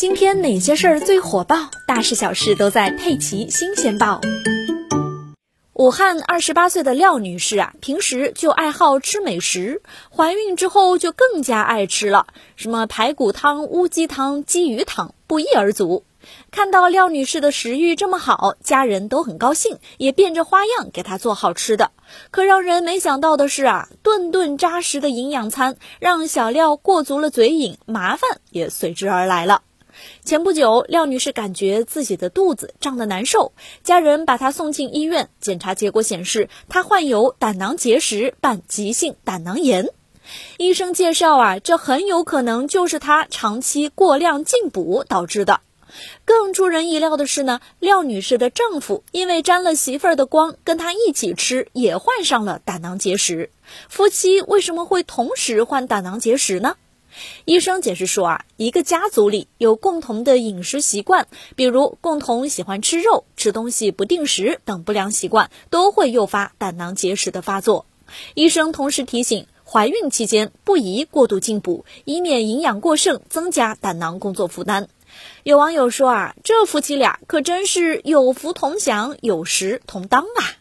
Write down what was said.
今天哪些事儿最火爆？大事小事都在《佩奇新鲜报》。武汉二十八岁的廖女士啊，平时就爱好吃美食，怀孕之后就更加爱吃了，什么排骨汤、乌鸡汤、鲫鱼汤，不一而足。看到廖女士的食欲这么好，家人都很高兴，也变着花样给她做好吃的。可让人没想到的是啊，顿顿扎实的营养餐让小廖过足了嘴瘾，麻烦也随之而来了。前不久，廖女士感觉自己的肚子胀得难受，家人把她送进医院，检查结果显示她患有胆囊结石伴急性胆囊炎。医生介绍啊，这很有可能就是她长期过量进补导致的。更出人意料的是呢，廖女士的丈夫因为沾了媳妇儿的光，跟她一起吃，也患上了胆囊结石。夫妻为什么会同时患胆囊结石呢？医生解释说啊，一个家族里有共同的饮食习惯，比如共同喜欢吃肉、吃东西不定时等不良习惯，都会诱发胆囊结石的发作。医生同时提醒，怀孕期间不宜过度进补，以免营养过剩增加胆囊工作负担。有网友说啊，这夫妻俩可真是有福同享，有时同当啊。